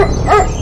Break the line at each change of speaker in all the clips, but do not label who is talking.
嗯嗯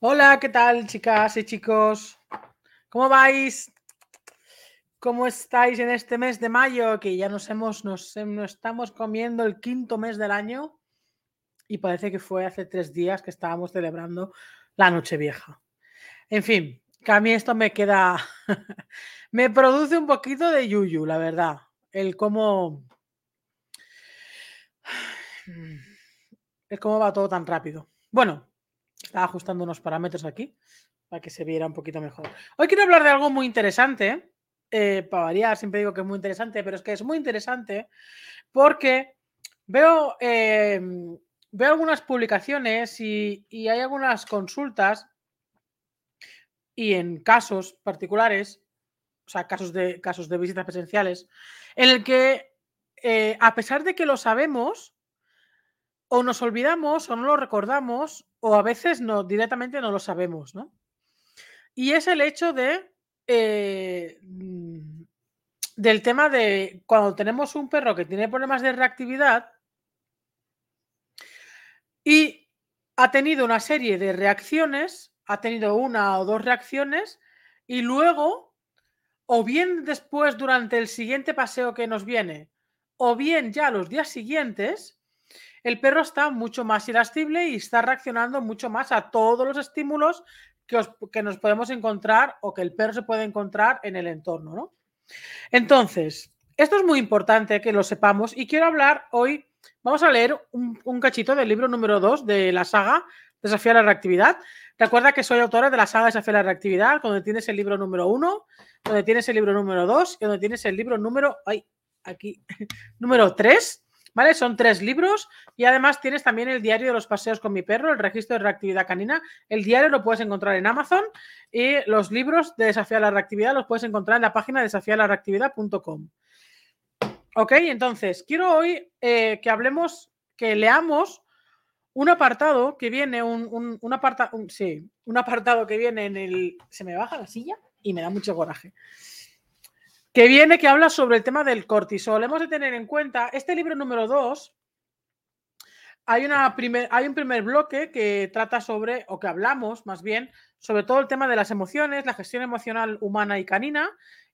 Hola, ¿qué tal, chicas y chicos? ¿Cómo vais? ¿Cómo estáis en este mes de mayo? Que ya nos hemos, nos, estamos comiendo el quinto mes del año y parece que fue hace tres días que estábamos celebrando la noche vieja. En fin, que a mí esto me queda, me produce un poquito de yuyu, la verdad. El cómo, el cómo va todo tan rápido. Bueno, estaba ajustando unos parámetros aquí para que se viera un poquito mejor. Hoy quiero hablar de algo muy interesante. Eh, para variar, siempre digo que es muy interesante, pero es que es muy interesante porque veo, em, veo algunas publicaciones y, hay algunas consultas y en casos particulares, o sea, casos de, casos de visitas presenciales, en el que eh, a pesar de que lo sabemos, o nos olvidamos o no lo recordamos o a veces no, directamente no lo sabemos, ¿no? Y es el hecho de eh, mm, del tema de cuando tenemos un perro que tiene problemas de reactividad y ha tenido una serie de reacciones, ha tenido una o dos reacciones y luego, o bien después durante el siguiente paseo que nos viene, o bien ya los días siguientes, el perro está mucho más irascible y está reaccionando mucho más a todos los estímulos que, nos podemos encontrar o que el perro se puede encontrar en el entorno, ¿no? Entonces, esto es muy importante que lo sepamos y quiero hablar hoy, vamos a leer un, cachito del libro número 2 de la saga Desafiar la reactividad. Recuerda que soy autora de la saga Desafiar la reactividad, donde tienes el libro número 1, donde tienes el libro número 2 y donde tienes el libro número, ay, aquí, número 3 ¿Vale? Son tres libros y además tienes también el diario de los paseos con mi perro, el registro de reactividad canina. El diario lo puedes encontrar en Amazon y los libros de Desafiar la Reactividad los puedes encontrar en la página desafiarlareactividad.com. Ok, entonces quiero hoy eh, que hablemos, que leamos un apartado que viene, un, un sí, un apartado que viene en el. Se me baja la silla y me da mucho coraje que viene que habla sobre el tema del cortisol. Hemos de tener en cuenta, este libro número 2, hay, una hay un primer bloque que trata sobre, o que hablamos más bien, sobre todo el tema de las emociones, la gestión emocional humana y canina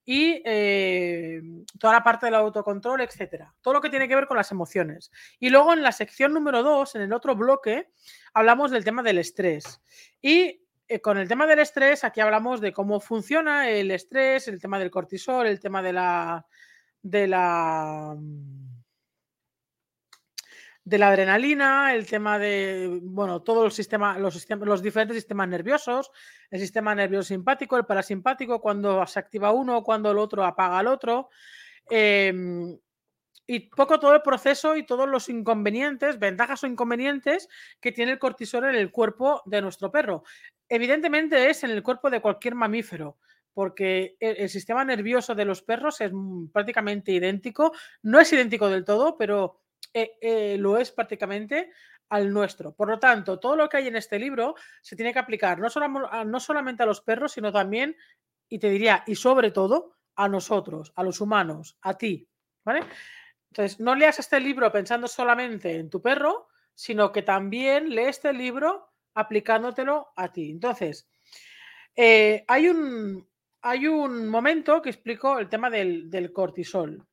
y eh, toda la parte del autocontrol, etcétera. Todo lo que tiene que ver con las emociones. Y luego en la sección número 2, en el otro bloque, hablamos del tema del estrés. Y con el tema del estrés, aquí hablamos de cómo funciona el estrés, el tema del cortisol, el tema de la de la la adrenalina, el tema de bueno, todos los sistemas, los diferentes sistemas nerviosos, el sistema nervioso simpático, el parasimpático, cuando se activa uno, cuando el otro apaga al otro. Em, y poco todo el proceso y todos los inconvenientes, ventajas o inconvenientes que tiene el cortisol en el cuerpo de nuestro perro. Evidentemente es en el cuerpo de cualquier mamífero, porque e, el, sistema nervioso de los perros es prácticamente idéntico. No es idéntico del todo, pero eh, eh, lo es prácticamente al nuestro. Por lo tanto, todo lo que hay en este libro se tiene que aplicar no, no solamente a los perros, sino también, y te diría, y sobre todo, a nosotros, a los humanos, a ti. ¿Vale? Entonces, no leas este libro pensando solamente en tu perro, sino que también lee este libro aplicándotelo a ti. Entonces, eh, hay, un, hay un momento que explico el tema del, cortisol.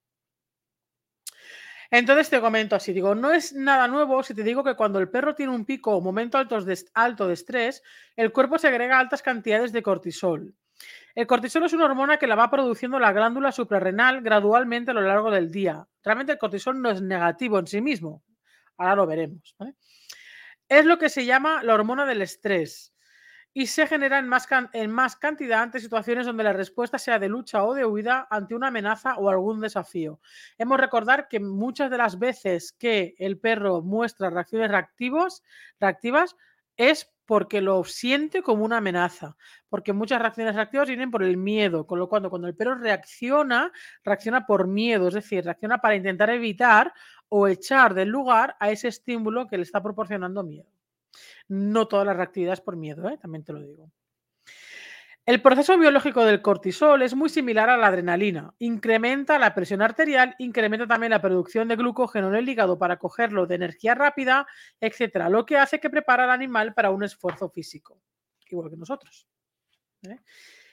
Entonces te comento así, digo, no es nada nuevo si te digo que cuando el perro tiene un pico o momento alto de, estrés, el cuerpo segrega altas cantidades de cortisol. El cortisol es una hormona que la va produciendo la glándula suprarrenal gradualmente a lo largo del día. Realmente el cortisol no es negativo en sí mismo. Ahora lo veremos. Es lo que se llama la hormona del estrés y se genera en más, en más cantidad ante situaciones donde la respuesta sea de lucha o de huida ante una amenaza o algún desafío. Hemos recordar que muchas de las veces que el perro muestra reacciones reactivos, reactivas es porque lo siente como una amenaza, porque muchas reacciones reactivas vienen por el miedo, con lo cual cuando el perro reacciona, reacciona por miedo, es decir, reacciona para intentar evitar o echar del lugar a ese estímulo que le está proporcionando miedo. No todas las reactividades por miedo, ¿eh? también te lo digo. El proceso biológico del cortisol es muy similar a la adrenalina. Incrementa la presión arterial, incrementa también la producción de glucógeno en el hígado para cogerlo de energía rápida, etcétera, lo que hace que prepara al animal para un esfuerzo físico, igual que nosotros. ¿eh?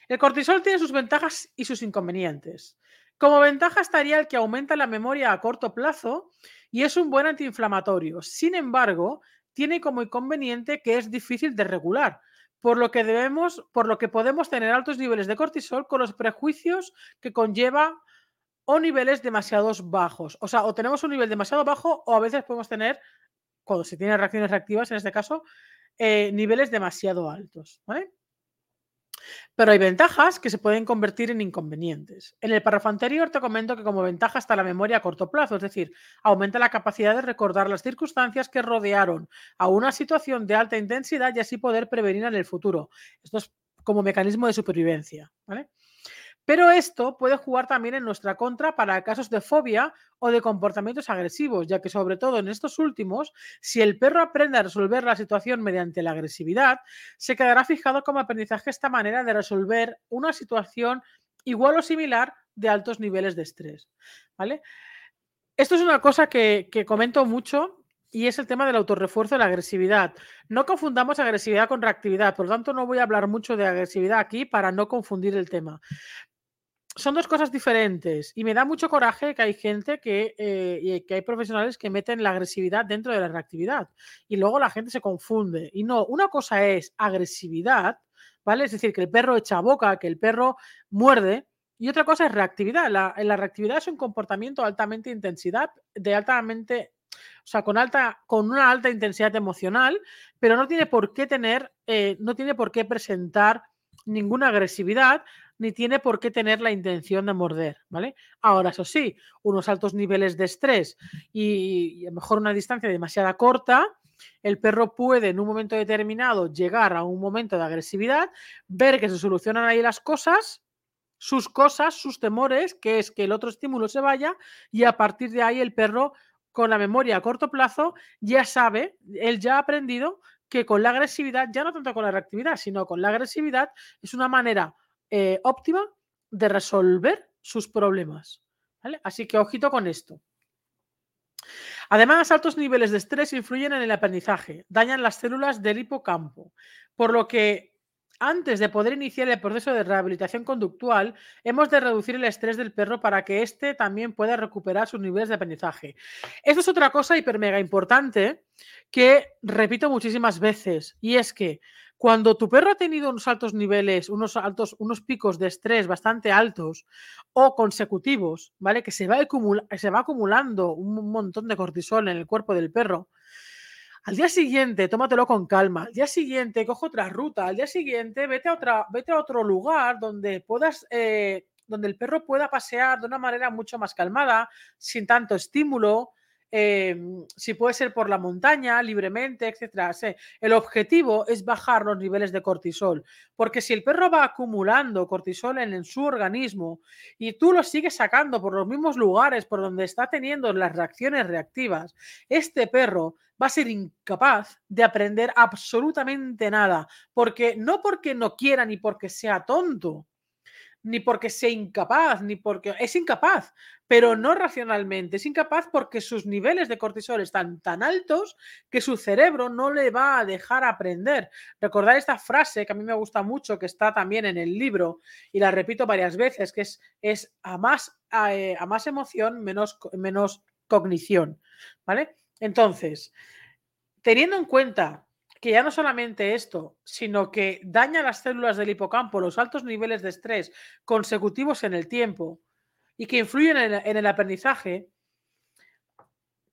El cortisol tiene sus ventajas y sus inconvenientes. Como ventaja estaría el que aumenta la memoria a corto plazo y es un buen antiinflamatorio. Sin embargo, tiene como inconveniente que es difícil de regular, por lo que debemos, por lo que podemos tener altos niveles de cortisol con los prejuicios que conlleva o niveles demasiado bajos. O sea, o tenemos un nivel demasiado bajo o a veces podemos tener, cuando se tienen reacciones reactivas, en este caso, eh, niveles demasiado altos. ¿vale? Pero hay ventajas que se pueden convertir en inconvenientes. En el párrafo anterior te comento que como ventaja está la memoria a corto plazo, es decir, aumenta la capacidad de recordar las circunstancias que rodearon a una situación de alta intensidad y así poder prevenir en el futuro. Esto es como mecanismo de supervivencia. ¿vale? Pero esto puede jugar también en nuestra contra para casos de fobia o de comportamientos agresivos, ya que sobre todo en estos últimos, si el perro aprende a resolver la situación mediante la agresividad, se quedará fijado como aprendizaje esta manera de resolver una situación igual o similar de altos niveles de estrés. ¿Vale? Esto es una cosa que, que comento mucho y es el tema del autorrefuerzo de la agresividad. No confundamos agresividad con reactividad, por lo tanto no voy a hablar mucho de agresividad aquí para no confundir el tema son dos cosas diferentes y me da mucho coraje que hay gente que, eh, que hay profesionales que meten la agresividad dentro de la reactividad y luego la gente se confunde. Y no, una cosa es agresividad, ¿vale? Es decir, que el perro echa boca, que el perro muerde, y otra cosa es reactividad. La, la reactividad es un comportamiento altamente intensidad, de altamente, o sea, con alta, con una alta intensidad emocional, pero no tiene por qué tener, eh, no tiene por qué presentar ninguna agresividad, ni tiene por qué tener la intención de morder, ¿vale? Ahora, eso sí, unos altos niveles de estrés y, a lo mejor una distancia demasiado corta, el perro puede en un momento determinado llegar a un momento de agresividad, ver que se solucionan ahí las cosas, sus cosas, sus temores, que es que el otro estímulo se vaya y a partir de ahí el perro con la memoria a corto plazo ya sabe, él ya ha aprendido que con la agresividad, ya no tanto con la reactividad, sino con la agresividad, es una manera eh, óptima de resolver sus problemas. Así que ojito con esto. Además, altos niveles de estrés influyen en el aprendizaje, dañan las células del hipocampo, por lo que antes de poder iniciar el proceso de rehabilitación conductual, hemos de reducir el estrés del perro para que éste también pueda recuperar sus niveles de aprendizaje. Esto es otra cosa hiper mega importante que repito muchísimas veces, y es que cuando tu perro ha tenido unos altos niveles, unos altos, unos picos de estrés bastante altos o consecutivos, ¿vale? Que se va, se va acumulando un montón de cortisol en el cuerpo del perro. Al día siguiente, tómatelo con calma. Al día siguiente, coge otra ruta. Al día siguiente, vete a, otra, vete a otro lugar donde puedas, eh, donde el perro pueda pasear de una manera mucho más calmada, sin tanto estímulo, Em, si puede ser por la montaña, libremente, etcétera. El objetivo es bajar los niveles de cortisol, porque si el perro va acumulando cortisol en, su organismo y tú lo sigues sacando por los mismos lugares por donde está teniendo las reacciones reactivas, este perro va a ser incapaz de aprender absolutamente nada, porque no porque no quiera ni porque sea tonto, ni porque sea incapaz, ni porque es incapaz, pero no racionalmente, es incapaz porque sus niveles de cortisol están tan altos que su cerebro no le va a dejar aprender. Recordar esta frase que a mí me gusta mucho, que está también en el libro y la repito varias veces, que es, es a, más, a, eh, más emoción, menos, menos cognición, ¿vale? Entonces, teniendo en cuenta que ya no solamente esto, sino que daña las células del hipocampo, los altos niveles de estrés consecutivos en el tiempo y que influyen en el, aprendizaje,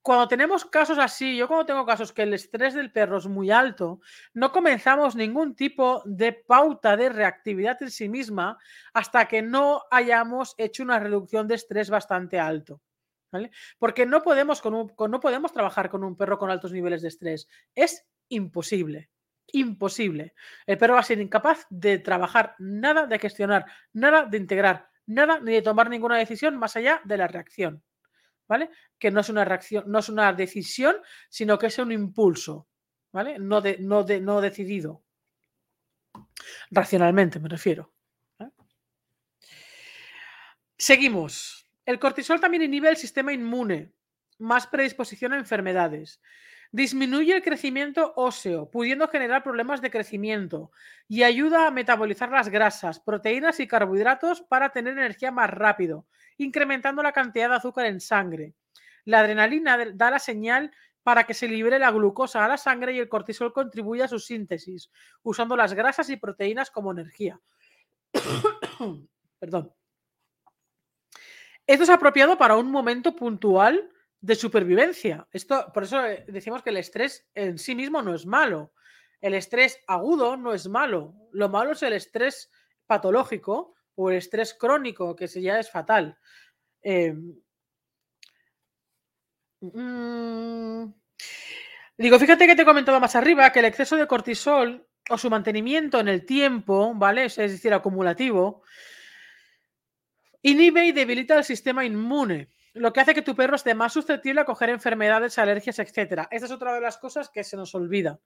cuando tenemos casos así, yo cuando tengo casos que el estrés del perro es muy alto, no comenzamos ningún tipo de pauta de reactividad en sí misma hasta que no hayamos hecho una reducción de estrés bastante alto. Porque no podemos, con no podemos trabajar con un perro con altos niveles de estrés. Es imposible. Imposible. El perro va a ser incapaz de trabajar nada, de gestionar nada, de integrar nada, ni de tomar ninguna decisión más allá de la reacción. ¿Vale? Que no es una reacción, no es una decisión, sino que es un impulso. ¿Vale? No, de, no, de, no decidido. Racionalmente me refiero. Seguimos. El cortisol también inhibe el sistema inmune, más predisposición a enfermedades. Disminuye el crecimiento óseo, pudiendo generar problemas de crecimiento y ayuda a metabolizar las grasas, proteínas y carbohidratos para tener energía más rápido, incrementando la cantidad de azúcar en sangre. La adrenalina da la señal para que se libere la glucosa a la sangre y el cortisol contribuye a su síntesis, usando las grasas y proteínas como energía. Perdón. Esto es apropiado para un momento puntual de supervivencia. Esto, por eso eh, decimos que el estrés en sí mismo no es malo. El estrés agudo no es malo. Lo malo es el estrés patológico o el estrés crónico, que ya es fatal. Em, mm, digo, fíjate que te he comentado más arriba que el exceso de cortisol o su mantenimiento en el tiempo, ¿vale? Es decir, acumulativo, inhibe y debilita el sistema inmune lo que hace que tu perro esté más susceptible a coger enfermedades, alergias, etc. Esta es otra de las cosas que se nos olvida.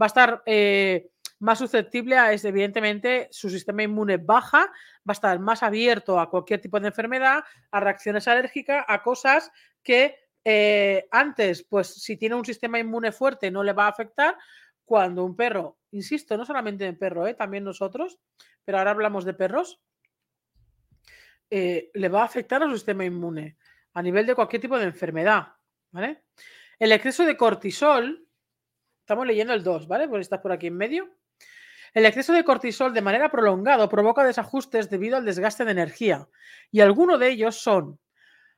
Va a estar eh, más susceptible a, evidentemente, su sistema inmune baja, va a estar más abierto a cualquier tipo de enfermedad, a reacciones alérgicas, a cosas que eh, antes, pues si tiene un sistema inmune fuerte, no le va a afectar. Cuando un perro, insisto, no solamente en perro, eh, también nosotros, pero ahora hablamos de perros, le va a afectar a su sistema inmune a nivel de cualquier tipo de enfermedad, ¿vale? El exceso de cortisol, estamos leyendo el 2, ¿vale? Pues estás por aquí en medio. El exceso de cortisol de manera prolongada provoca desajustes debido al desgaste de energía y algunos de ellos son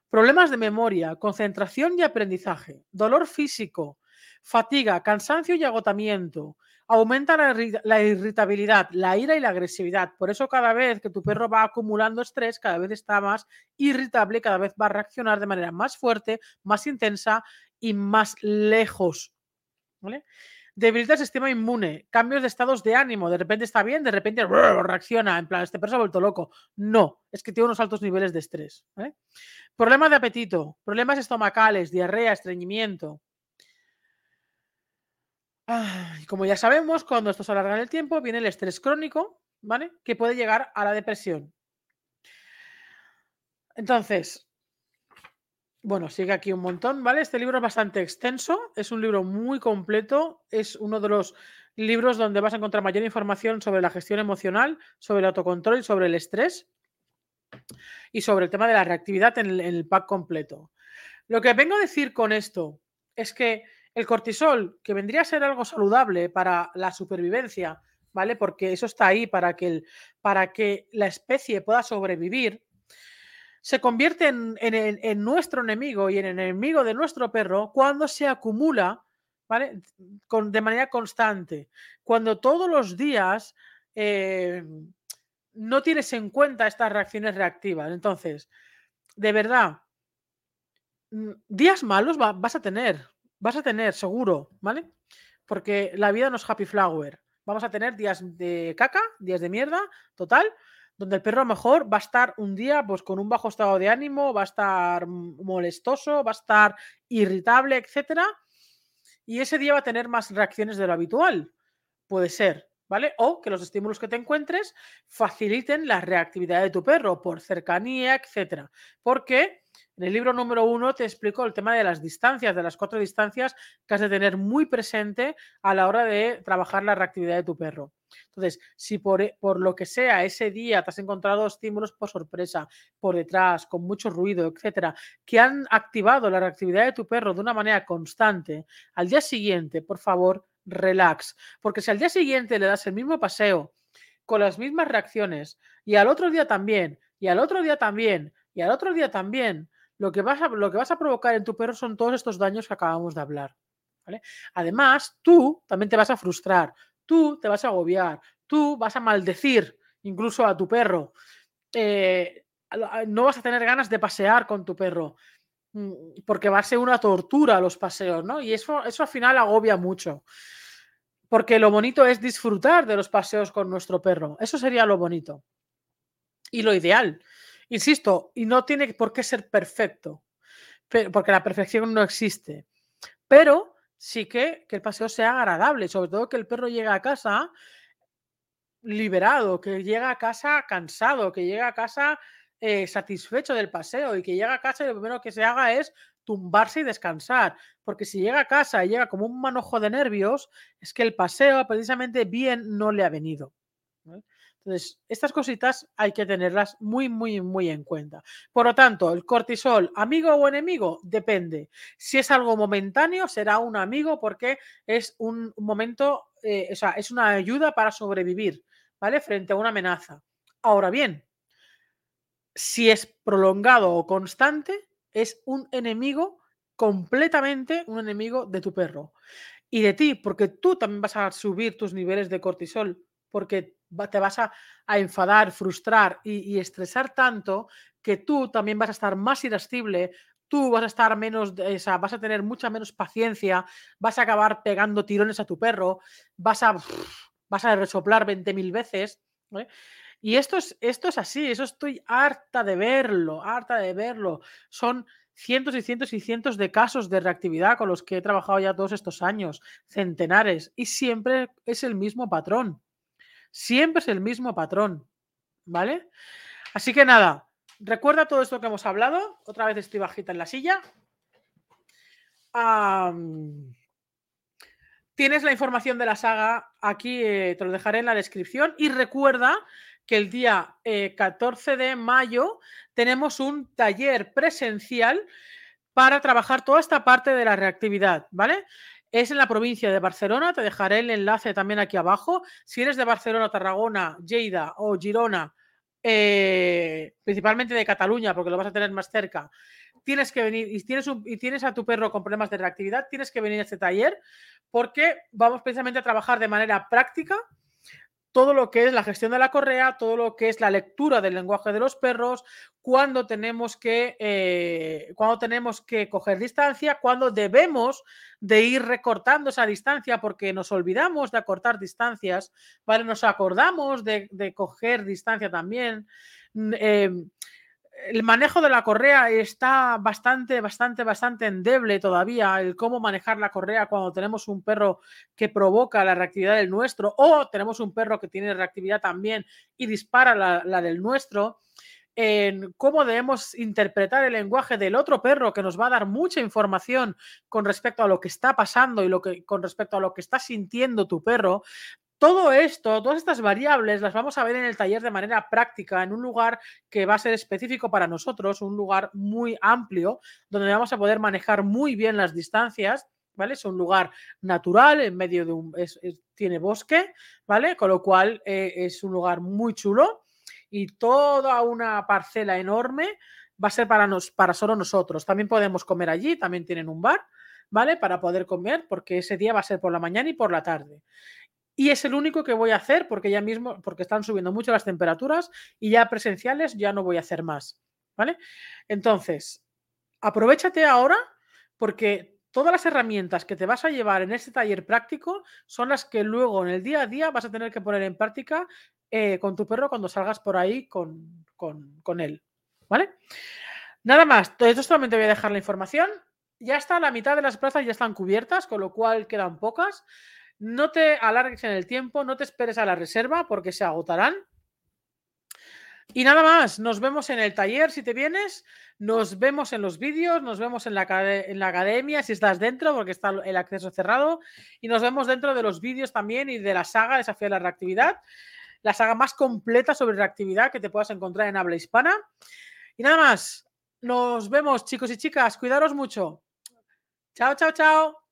problemas de memoria, concentración y aprendizaje, dolor físico, fatiga, cansancio y agotamiento, aumenta la, irritabilidad, la ira y la agresividad. Por eso cada vez que tu perro va acumulando estrés, cada vez está más irritable, cada vez va a reaccionar de manera más fuerte, más intensa y más lejos. ¿Vale? Debilita el sistema inmune, cambios de estados de ánimo, de repente está bien, de repente reacciona, en plan, este perro se ha vuelto loco. No, es que tiene unos altos niveles de estrés. Problemas de apetito, problemas estomacales, diarrea, estreñimiento, y como ya sabemos, cuando esto se alarga en el tiempo, viene el estrés crónico, ¿vale? Que puede llegar a la depresión. Entonces, bueno, sigue aquí un montón, ¿vale? Este libro es bastante extenso, es un libro muy completo, es uno de los libros donde vas a encontrar mayor información sobre la gestión emocional, sobre el autocontrol sobre el estrés y sobre el tema de la reactividad en el, en el pack completo. Lo que vengo a decir con esto es que el cortisol, que vendría a ser algo saludable para la supervivencia, ¿vale? Porque eso está ahí para que, el, para que la especie pueda sobrevivir, se convierte en, nuestro enemigo y en el enemigo de nuestro perro cuando se acumula, ¿vale? Con, de manera constante. Cuando todos los días eh, no tienes en cuenta estas reacciones reactivas. Entonces, de verdad, mm, días malos vas a tener, vas a tener seguro, ¿vale? Porque la vida no es happy flower. Vamos a tener días de caca, días de mierda, total, donde el perro a lo mejor va a estar un día pues con un bajo estado de ánimo, va a estar molestoso, va a estar irritable, etcétera, y ese día va a tener más reacciones de lo habitual. Puede ser, ¿vale? O que los estímulos que te encuentres faciliten la reactividad de tu perro por cercanía, etcétera. Porque en el libro número uno te explico el tema de las distancias, de las cuatro distancias que has de tener muy presente a la hora de trabajar la reactividad de tu perro. Entonces, si por, e, por, lo que sea ese día te has encontrado estímulos por sorpresa, por detrás, con mucho ruido, etcétera, que han activado la reactividad de tu perro de una manera constante, al día siguiente, por favor, relax. Porque si al día siguiente le das el mismo paseo, con las mismas reacciones, y al otro día también, y al otro día también, y al otro día también, lo que vas a, provocar en tu perro son todos estos daños que acabamos de hablar. Además, tú también te vas a frustrar, tú te vas a agobiar, tú vas a maldecir incluso a tu perro. Eh, no vas a tener ganas de pasear con tu perro mm, porque va a ser una tortura los paseos, ¿no? Y eso, eso al final agobia mucho. Porque lo bonito es disfrutar de los paseos con nuestro perro. Eso sería lo bonito. Y lo ideal. Insisto, y no tiene por qué ser perfecto, porque la perfección no existe. Pero sí que, que el paseo sea agradable, sobre todo que el perro llegue a casa liberado, que llega a casa cansado, que llega a casa eh, satisfecho del paseo y que llega a casa y lo primero que se haga es tumbarse y descansar. Porque si llega a casa y llega como un manojo de nervios, es que el paseo precisamente bien no le ha venido. Entonces, estas cositas hay que tenerlas muy, muy, muy en cuenta. Por lo tanto, el cortisol, amigo o enemigo, depende. Si es algo momentáneo, será un amigo porque es un momento, eh, o sea, es una ayuda para sobrevivir, ¿vale? Frente a una amenaza. Ahora bien, si es prolongado o constante, es un enemigo completamente un enemigo de tu perro y de ti, porque tú también vas a subir tus niveles de cortisol porque te vas a, enfadar, frustrar y, estresar tanto que tú también vas a estar más irascible, tú vas a estar menos, o vas a tener mucha menos paciencia, vas a acabar pegando tirones a tu perro, vas a, vas a resoplar 20.000 veces. Y esto es, esto es así, eso estoy harta de verlo, harta de verlo. Son cientos y cientos y cientos de casos de reactividad con los que he trabajado ya todos estos años, centenares, y siempre es el mismo patrón. Siempre es el mismo patrón, ¿vale? Así que nada, recuerda todo esto que hemos hablado. Otra vez estoy bajita en la silla. tienes la información de la saga aquí, eh, te lo dejaré en la descripción. Y recuerda que el día 14 eh, de mayo tenemos un taller presencial para trabajar toda esta parte de la reactividad, ¿vale? Es en la provincia de Barcelona, te dejaré el enlace también aquí abajo. Si eres de Barcelona, Tarragona, Lleida o Girona, eh, principalmente de Cataluña, porque lo vas a tener más cerca, tienes que venir y tienes, y tienes a tu perro con problemas de reactividad, tienes que venir a este taller porque vamos precisamente a trabajar de manera práctica todo lo que es la gestión de la correa, todo lo que es la lectura del lenguaje de los perros, cuando tenemos que, eh, tenemos que coger distancia, cuando debemos de ir recortando esa distancia porque nos olvidamos de acortar distancias, ¿vale? Nos acordamos de, coger distancia también. Eh, el manejo de la correa está bastante, bastante, bastante endeble todavía. El cómo manejar la correa cuando tenemos un perro que provoca la reactividad del nuestro o tenemos un perro que tiene reactividad también y dispara la, del nuestro. En cómo debemos interpretar el lenguaje del otro perro que nos va a dar mucha información con respecto a lo que está pasando y lo que con respecto a lo que está sintiendo tu perro, todo esto, todas estas variables las vamos a ver en el taller de manera práctica, en un lugar que va a ser específico para nosotros, un lugar muy amplio, donde vamos a poder manejar muy bien las distancias. ¿Vale? Es un lugar natural, en medio de un. tiene bosque, ¿vale? Con lo cual eh, es un lugar muy chulo y toda una parcela enorme va a ser para, nos, para solo nosotros. También podemos comer allí, también tienen un bar, ¿vale? Para poder comer, porque ese día va a ser por la mañana y por la tarde y es el único que voy a hacer porque ya mismo, porque están subiendo mucho las temperaturas y ya presenciales ya no voy a hacer más, ¿vale? Entonces, aprovechate ahora porque todas las herramientas que te vas a llevar en este taller práctico son las que luego en el día a día vas a tener que poner en práctica eh, con tu perro cuando salgas por ahí con, con, él, ¿vale? Nada más, entonces solamente voy a dejar la información. Ya está, la mitad de las plazas ya están cubiertas, con lo cual quedan pocas. No te alargues en el tiempo, no te esperes a la reserva porque se agotarán. Y nada más, nos vemos en el taller si te vienes, nos vemos en los vídeos, nos vemos en la, en la academia si estás dentro porque está el acceso cerrado y nos vemos dentro de los vídeos también y de la saga Desafío a la Reactividad, la saga más completa sobre reactividad que te puedas encontrar en habla hispana. Y nada más, nos vemos chicos y chicas, cuidaros mucho. Chao, chao, chao.